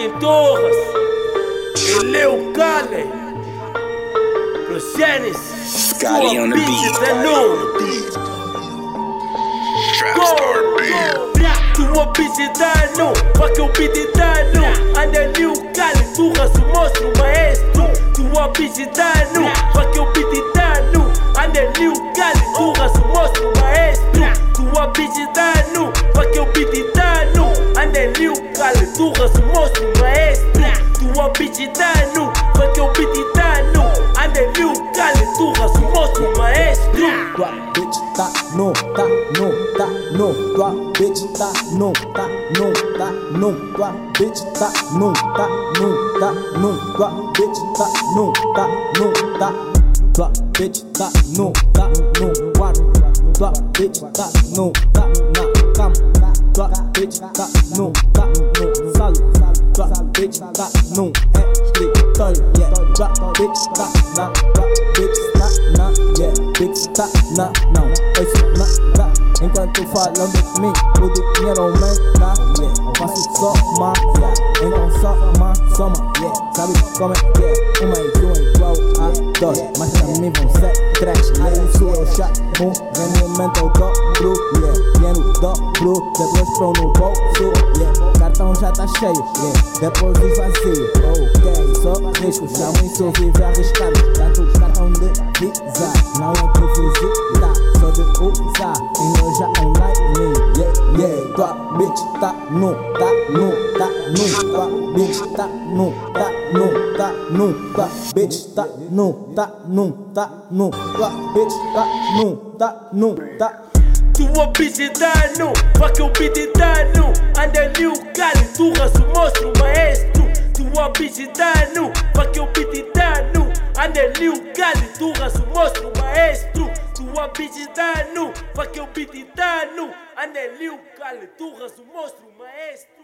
fucking Torres. Ele é o Kale. Lucianes. Scotty on the beat. Trapstar beat. Tua bitch dano, fucking beat dano. Anda new Kale, Torres, o monstro maestro. Tua bitch dano, fucking beat dano. Anda new Kale, Torres, o monstro maestro. Tua bitch dano, Tua bitch dano, fucking beat dano. Anda new Kale, Torres, o monstro maestro. Tua bitch tá no, tá no, tá no. Tua bitch tá no, tá no, tá no. Tua bitch tá no, tá no, tá no. Tua bitch tá no, tá no, tá. Tua bitch tá no, tá no. Tua bitch tá no, tá na cama. Tua bitch tá no. Tua bitch tá no escritório. Yeah, bitch tá na, bitch tá na, yeah, tá na, não, isso na, tá. Enquanto falam de mim, o dinheiro aumenta, yeah. Faço só uma, yeah. Então só uma soma, yeah. Sabe como é que é? Um mais um é. Mas pra mim vão ser três. Nem isso eu chamo, rendimento eu dobro, yeah. Dinheiro depois pão no bolso, yeah. Cartão já tá cheio, yeah. Depois de vazio, ok. Só risco, chamo isso vive arriscado. Tua bitch tá no, tá no, tá bitch tá no, tá tá bitch tá tá no, tá no. Tua bitch tá no, tá no, tá bitch dano, dano. Anda new Kale, Torres, o monstro maestro. Tua bitch dano, fucking beat dano. Anda new Kale, Torres, o monstro maestro. Tua bitch dano, fucking beat dano. Anda new Kale, Torres, o monstro maestro.